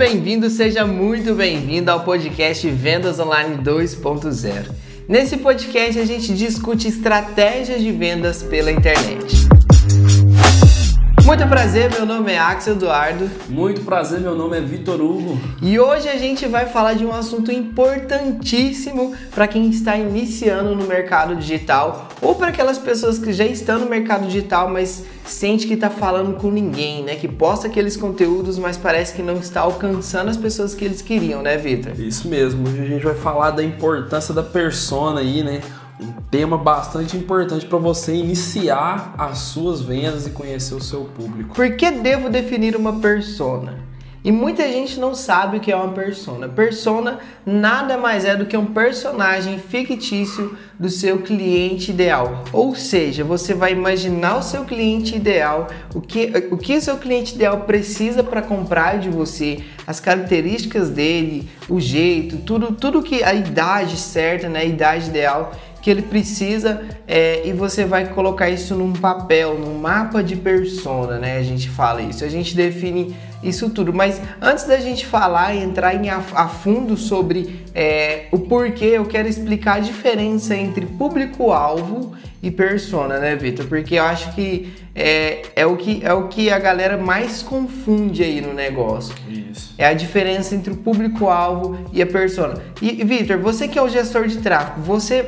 bem-vindo, seja muito bem-vindo ao podcast Vendas Online 2.0. Nesse podcast a gente discute estratégias de vendas pela internet. Muito prazer, meu nome é Axel Eduardo. Muito prazer, meu nome é Vitor Hugo. E hoje a gente vai falar de um assunto importantíssimo para quem está iniciando no mercado digital ou para aquelas pessoas que já estão no mercado digital, mas sente que está falando com ninguém, né? Que posta aqueles conteúdos, mas parece que não está alcançando as pessoas que eles queriam, né, Vitor? Isso mesmo. Hoje a gente vai falar da importância da persona aí, né? Tema bastante importante para você iniciar as suas vendas e conhecer o seu público. Por que devo definir uma persona? E muita gente não sabe o que é uma persona. Persona nada mais é do que um personagem fictício do seu cliente ideal. Ou seja, você vai imaginar o seu cliente ideal, o que o que o seu cliente ideal precisa para comprar de você, as características dele, o jeito, tudo, tudo que a idade certa, né, a idade ideal que ele precisa é, e você vai colocar isso num papel, num mapa de persona, né? A gente fala isso, a gente define isso tudo. Mas antes da gente falar e entrar em a, a fundo sobre é, o porquê, eu quero explicar a diferença entre público-alvo e persona, né, Vitor? Porque eu acho que é, é, o que é o que a galera mais confunde aí no negócio. Isso. É a diferença entre o público-alvo e a persona. E, Vitor, você que é o gestor de tráfego, você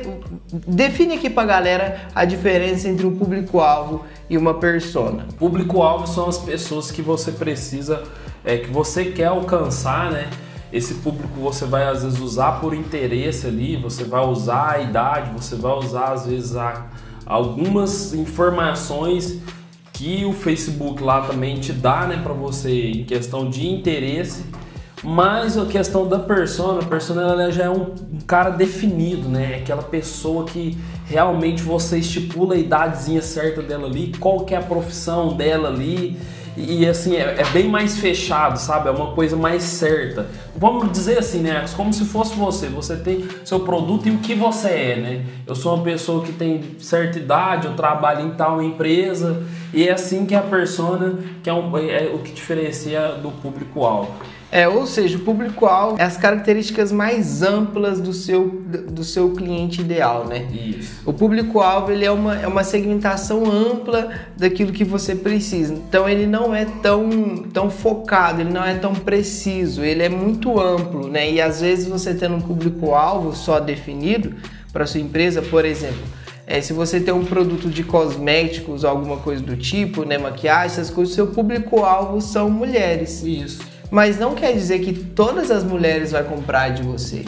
define aqui pra galera a diferença entre um público-alvo e uma persona. Público-alvo são as pessoas que você precisa, é, que você quer alcançar, né? Esse público você vai às vezes usar por interesse ali, você vai usar a idade, você vai usar às vezes a, algumas informações que o Facebook lá também te dá, né, para você em questão de interesse. Mas a questão da persona, a persona ela já é um, um cara definido, né? Aquela pessoa que realmente você estipula a idadezinha certa dela ali, qual que é a profissão dela ali. E assim, é, é, bem mais fechado, sabe? É uma coisa mais certa. Vamos dizer assim, né? Como se fosse você. Você tem seu produto e o que você é, né? Eu sou uma pessoa que tem certa idade, eu trabalho em tal empresa. E é assim que é a persona, que é, um, é o que diferencia do público-alvo. É, ou seja, o público-alvo é as características mais amplas do seu, do seu cliente ideal, né? Isso. O público-alvo ele é uma, é uma segmentação ampla daquilo que você precisa. Então ele não é tão, tão focado, ele não é tão preciso, ele é muito amplo, né? E às vezes você tendo um público-alvo só definido para sua empresa, por exemplo, é, se você tem um produto de cosméticos, alguma coisa do tipo, né, maquiagem, essas coisas, seu público-alvo são mulheres. Isso mas não quer dizer que todas as mulheres vão comprar de você.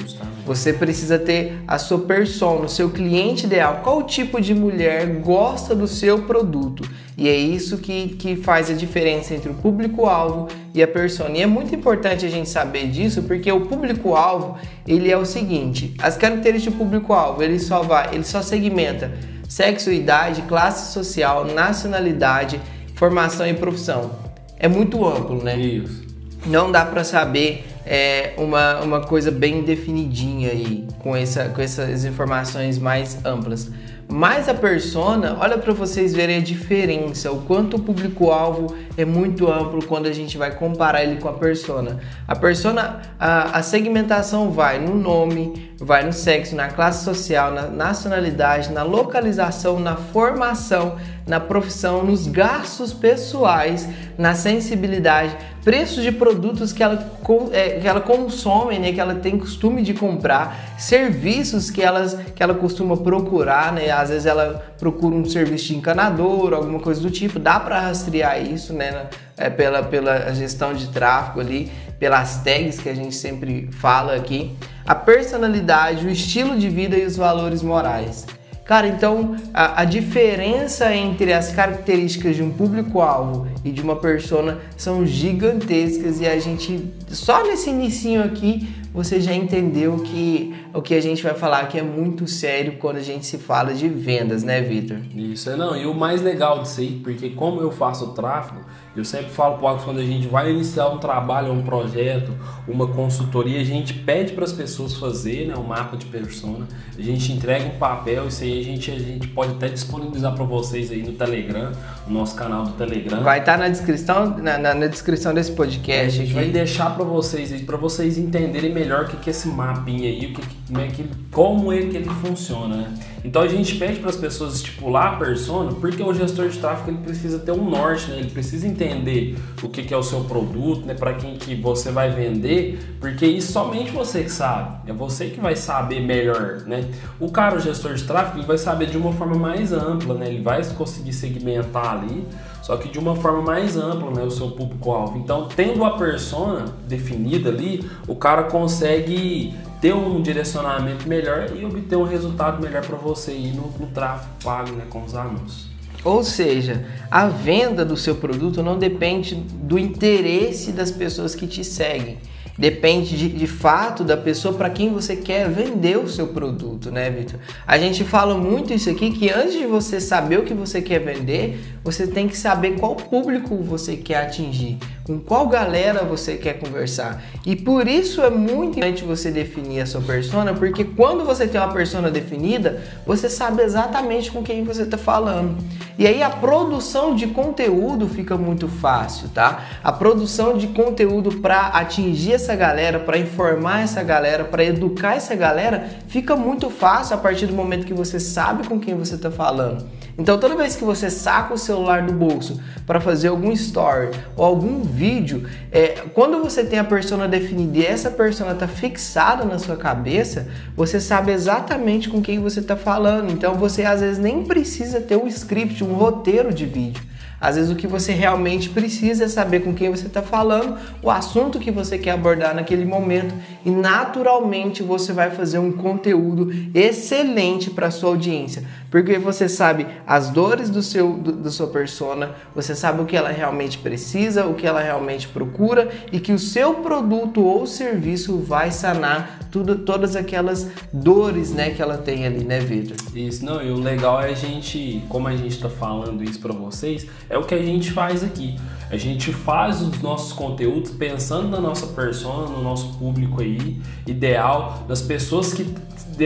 Você precisa ter a sua persona, o seu cliente ideal. Qual tipo de mulher gosta do seu produto? E é isso que, que faz a diferença entre o público-alvo e a persona. E é muito importante a gente saber disso, porque o público-alvo ele é o seguinte: as características do público-alvo ele só vai, ele só segmenta sexo, idade, classe social, nacionalidade, formação e profissão. É muito amplo, né? Isso não dá para saber é, uma, uma coisa bem definidinha aí, com, essa, com essas informações mais amplas. Mas a persona, olha para vocês verem a diferença, o quanto o público-alvo é muito amplo quando a gente vai comparar ele com a persona. A persona, a, a segmentação vai no nome, vai no sexo, na classe social, na nacionalidade, na localização, na formação, na profissão, nos gastos pessoais, na sensibilidade, preços de produtos que ela, é, que ela consome, né, que ela tem costume de comprar, serviços que, elas, que ela costuma procurar, né, às vezes ela procura um serviço de encanador, alguma coisa do tipo, dá para rastrear isso né, é, pela, pela gestão de tráfego ali, pelas tags que a gente sempre fala aqui, a personalidade, o estilo de vida e os valores morais. Cara, então a, a, diferença entre as características de um público-alvo e de uma persona são gigantescas e a gente só nesse inicinho aqui você já entendeu que o que a gente vai falar que é muito sério quando a gente se fala de vendas, né, Vitor? Isso, é não. E o mais legal disso aí, porque como eu faço tráfego, eu sempre falo para quando a gente vai iniciar um trabalho, um projeto, uma consultoria, a gente pede para as pessoas fazer né, um mapa de persona, a gente entrega um papel, isso aí a gente, a gente pode até disponibilizar para vocês aí no Telegram, no nosso canal do Telegram. Vai estar tá na descrição, na, na, na, descrição desse podcast. a gente aqui. vai deixar para vocês aí, para vocês entenderem melhor o que, que é esse mapinha aí, o que, como, é que, como é que ele funciona, né? Então a gente pede para as pessoas estipular a persona, porque o gestor de tráfego ele precisa ter um norte, né? ele precisa entender o que, que é o seu produto, né? para quem que você vai vender, porque isso somente você que sabe, é você que vai saber melhor. Né? O cara, o gestor de tráfego, ele vai saber de uma forma mais ampla, né? ele vai conseguir segmentar ali, só que de uma forma mais ampla, né, o seu público-alvo. Então, tendo a persona definida ali, o cara consegue ter um direcionamento melhor e obter um resultado melhor para você ir no, no tráfego pago, né, com os anúncios. Ou seja, a venda do seu produto não depende do interesse das pessoas que te seguem. Depende de, de fato da pessoa para quem você quer vender o seu produto, né, Vitor? A gente fala muito isso aqui que antes de você saber o que você quer vender, você tem que saber qual público você quer atingir, com qual galera você quer conversar. E por isso é muito importante você definir a sua persona, porque quando você tem uma persona definida, você sabe exatamente com quem você está falando. E aí a produção de conteúdo fica muito fácil, tá? A produção de conteúdo para atingir essa galera, para informar essa galera, para educar essa galera, fica muito fácil a partir do momento que você sabe com quem você está falando. Então, toda vez que você saca o celular do bolso para fazer algum story ou algum vídeo, é, quando você tem a persona definida e essa persona está fixada na sua cabeça, você sabe exatamente com quem você está falando. Então, você às vezes nem precisa ter um script, um roteiro de vídeo. Às vezes o que você realmente precisa é saber com quem você está falando, o assunto que você quer abordar naquele momento e naturalmente você vai fazer um conteúdo excelente para sua audiência, porque você sabe as dores do seu do, sua persona, você sabe o que ela realmente precisa, o que ela realmente procura e que o seu produto ou serviço vai sanar tudo, todas aquelas dores, né, que ela tem ali, né, Vitor? Isso, não, e o legal é a gente, como a gente está falando isso para vocês, é o que a gente faz aqui. A gente faz os nossos conteúdos pensando na nossa persona, no nosso público aí, ideal, das pessoas que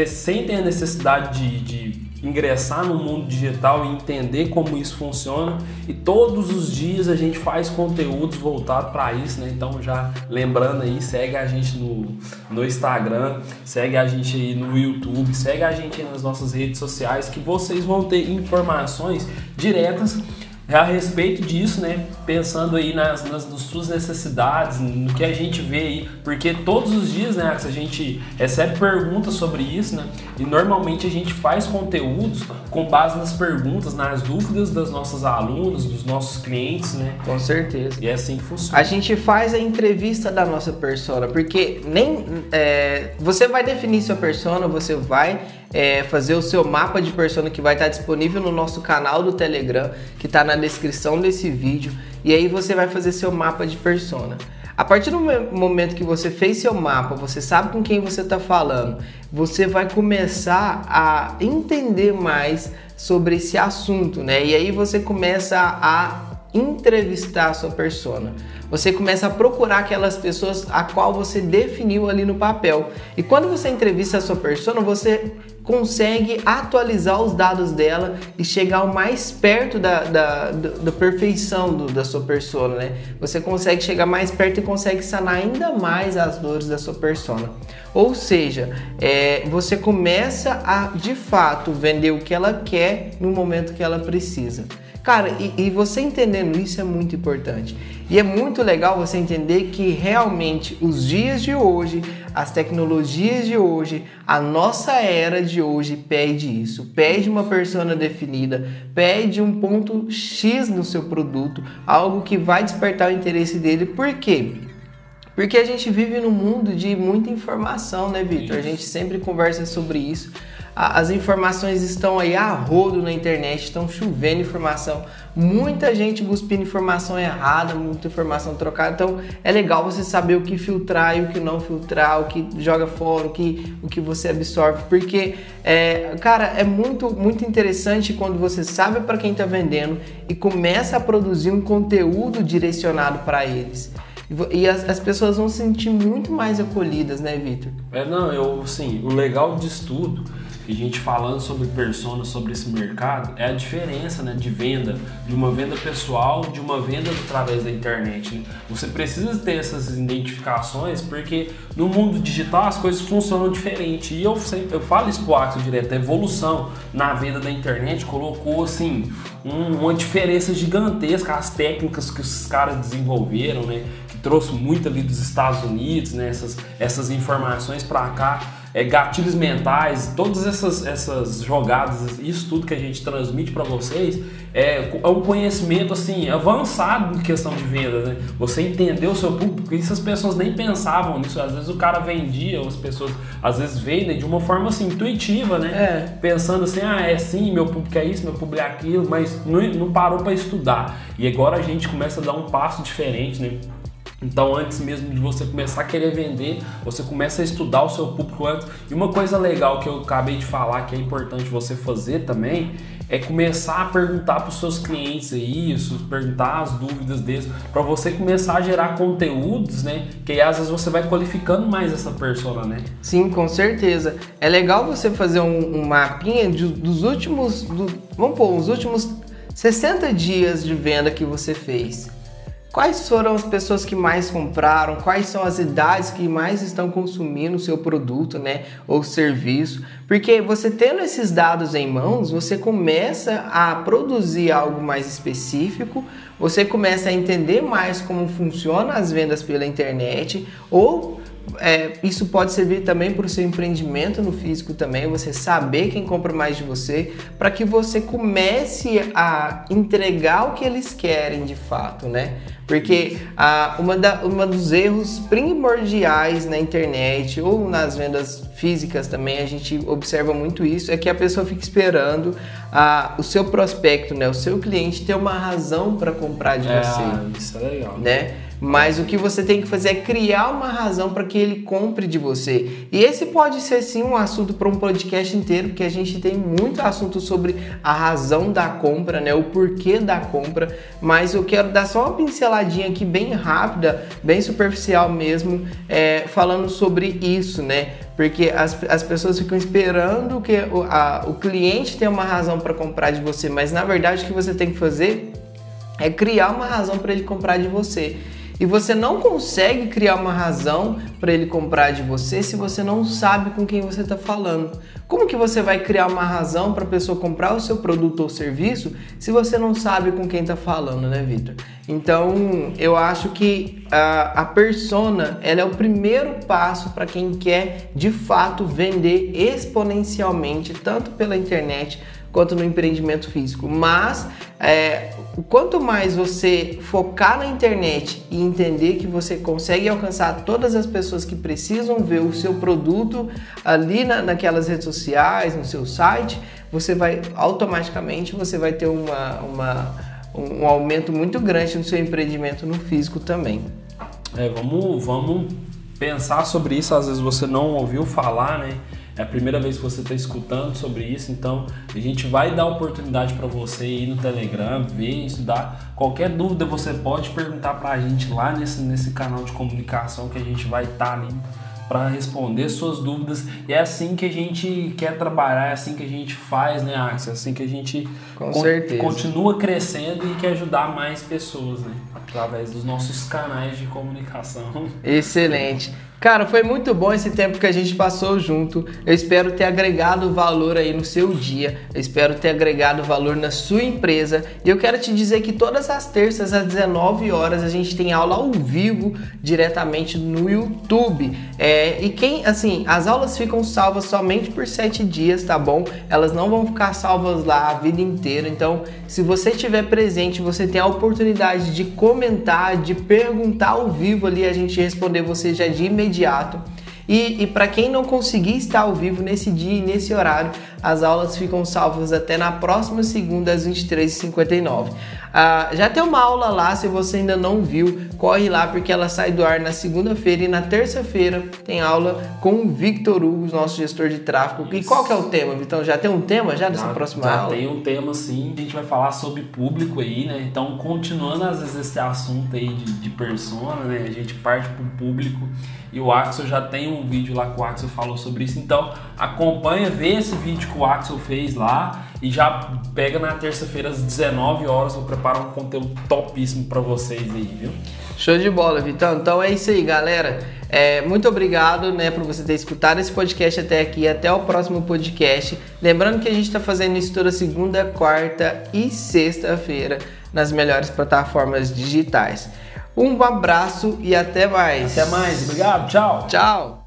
sentem a necessidade de, de ingressar no mundo digital e entender como isso funciona. E todos os dias a gente faz conteúdos voltados para isso, né? Então já lembrando aí, segue a gente no, no Instagram, segue a gente aí no YouTube, segue a gente nas nossas redes sociais que vocês vão ter informações diretas a respeito disso, né? Pensando aí nas, nas, nas, suas necessidades, no que a gente vê aí, porque todos os dias, né, a gente recebe perguntas sobre isso, né? E normalmente a gente faz conteúdos com base nas perguntas, nas dúvidas das nossas alunas, dos nossos clientes, né? Com certeza. E é assim que funciona. A gente faz a entrevista da nossa persona, porque nem é, você vai definir sua persona, você vai é, fazer o seu mapa de persona que vai estar disponível no nosso canal do Telegram, que está na descrição desse vídeo, e aí você vai fazer seu mapa de persona. A partir do momento que você fez seu mapa, você sabe com quem você está falando, você vai começar a entender mais sobre esse assunto, né? E aí você começa a entrevistar a sua persona. Você começa a procurar aquelas pessoas a qual você definiu ali no papel. E quando você entrevista a sua persona, você consegue atualizar os dados dela e chegar o mais perto da, da, da perfeição do, da sua persona, né? Você consegue chegar mais perto e consegue sanar ainda mais as dores da sua persona. Ou seja, é, você começa a de fato vender o que ela quer no momento que ela precisa. Cara, e, e, você entendendo isso é muito importante. E é muito legal você entender que realmente os dias de hoje, as tecnologias de hoje, a nossa era de hoje pede isso. Pede uma persona definida, pede um ponto X no seu produto, algo que vai despertar o interesse dele. Por quê? Porque a gente vive num mundo de muita informação, né, Vitor? A gente sempre conversa sobre isso. As informações estão aí a rodo na internet, estão chovendo informação, muita gente cuspindo informação errada, muita informação trocada. Então é legal você saber o que filtrar e o que não filtrar, o que joga fora, o que, o que você absorve, porque é, cara, é muito, muito interessante quando você sabe para quem está vendendo e começa a produzir um conteúdo direcionado para eles. E as, as, pessoas vão se sentir muito mais acolhidas, né, Victor? É, não, eu, sim, o legal disso tudo e gente falando sobre persona, sobre esse mercado, é a diferença né, de venda, de uma venda pessoal, de uma venda através da internet. Né? Você precisa ter essas identificações porque no mundo digital as coisas funcionam diferente. E eu sempre eu falo isso pro Axel direto, a evolução na venda da internet colocou assim um, uma diferença gigantesca, as técnicas que os caras desenvolveram, né? Que trouxe muito ali dos Estados Unidos, né? Essas, essas informações para cá é, gatilhos mentais, todas essas, essas jogadas, isso tudo que a gente transmite para vocês é, é, um conhecimento assim avançado em questão de venda, né? Você entender o seu público, isso as pessoas nem pensavam nisso. Às vezes o cara vendia, as pessoas às vezes vendem de uma forma assim intuitiva, né? É. Pensando assim, ah, é assim, meu público é isso, meu público é aquilo, mas não, não parou para estudar. E agora a gente começa a dar um passo diferente, né? Então, antes mesmo de você começar a querer vender, você começa a estudar o seu público antes. E uma coisa legal que eu acabei de falar que é importante você fazer também é começar a perguntar para os seus clientes isso, perguntar as dúvidas deles, para você começar a gerar conteúdos, né? Que aí, às vezes você vai qualificando mais essa persona, né? Sim, com certeza. É legal você fazer um, um mapinha de, dos últimos, do, vamos pôr, os últimos 60 dias de venda que você fez. Quais foram as pessoas que mais compraram? Quais são as idades que mais estão consumindo o seu produto, né, ou serviço? Porque você tendo esses dados em mãos, você começa a produzir algo mais específico, você começa a entender mais como funcionam as vendas pela internet ou é, isso pode servir também para o seu empreendimento no físico também, você saber quem compra mais de você, para que você comece a entregar o que eles querem de fato, né? Porque ah, uma, da, uma dos erros primordiais na internet ou nas vendas físicas também, a gente observa muito isso, é que a pessoa fica esperando ah, o seu prospecto, né, o seu cliente ter uma razão para comprar de é, você. Isso é legal. Né? Mas o que você tem que fazer é criar uma razão para que ele compre de você. E esse pode ser sim um assunto para um podcast inteiro, porque a gente tem muito assunto sobre a razão da compra, né? O porquê da compra. Mas eu quero dar só uma pinceladinha aqui bem rápida, bem superficial mesmo, é, falando sobre isso, né? Porque as, as pessoas ficam esperando que o, a, o cliente tenha uma razão para comprar de você, mas na verdade o que você tem que fazer é criar uma razão para ele comprar de você. E você não consegue criar uma razão para ele comprar de você se você não sabe com quem você está falando. Como que você vai criar uma razão para a pessoa comprar o seu produto ou serviço se você não sabe com quem está falando, né, Vitor? Então, eu acho que a, a persona ela é o primeiro passo para quem quer de fato vender exponencialmente, tanto pela internet quanto no empreendimento físico. Mas é, quanto mais você focar na internet e entender que você consegue alcançar todas as pessoas que precisam ver o seu produto ali na, naquelas redes sociais, no seu site, você vai automaticamente você vai ter uma, uma, um aumento muito grande no seu empreendimento no físico também. É, vamos, vamos pensar sobre isso. Às vezes você não ouviu falar, né? É a primeira vez que você está escutando sobre isso, então a gente vai dar oportunidade para você ir no Telegram, ver, estudar. Qualquer dúvida você pode perguntar para a gente lá nesse, nesse canal de comunicação que a gente vai estar tá ali para responder suas dúvidas. E é assim que a gente quer trabalhar, é assim que a gente faz, né, Axel? É assim que a gente Com con certeza. continua crescendo e quer ajudar mais pessoas, né? Através dos nossos canais de comunicação. Excelente. Cara, foi muito bom esse tempo que a gente passou junto. Eu espero ter agregado valor aí no seu dia. Eu espero ter agregado valor na sua empresa. E eu quero te dizer que todas as terças às 19 horas a gente tem aula ao vivo diretamente no YouTube. É, e quem, assim, as aulas ficam salvas somente por 7 dias, tá bom? Elas não vão ficar salvas lá a vida inteira. Então, se você estiver presente, você tem a oportunidade de comentar, de perguntar ao vivo ali, a gente responder você já de imediato imediato. E, e para quem não conseguir estar ao vivo nesse dia e nesse horário, as aulas ficam salvas até na próxima segunda às 23h59. Ah, já tem uma aula lá, se você ainda não viu, corre lá porque ela sai do ar na segunda-feira e na terça-feira tem aula com o Victor Hugo, nosso gestor de tráfego. Isso. E qual que é o tema, Vitão? Já tem um tema já dessa próxima já aula? Já tem um tema sim, a gente vai falar sobre público aí, né? Então, continuando às vezes esse assunto aí de, de persona, né? A gente parte para o público e o Axel já tem um vídeo lá que o Axel falou sobre isso. Então acompanha, vê esse vídeo que o Axel fez lá e já pega na terça-feira às 19 horas. Vou preparar um conteúdo topíssimo para vocês aí, viu? Show de bola, Vitão. Então é isso aí, galera. É, muito obrigado né, por você ter escutado esse podcast até aqui. Até o próximo podcast. Lembrando que a gente está fazendo isso toda segunda, quarta e sexta-feira nas melhores plataformas digitais. Um abraço e até mais. Até mais. Obrigado. Tchau. Tchau.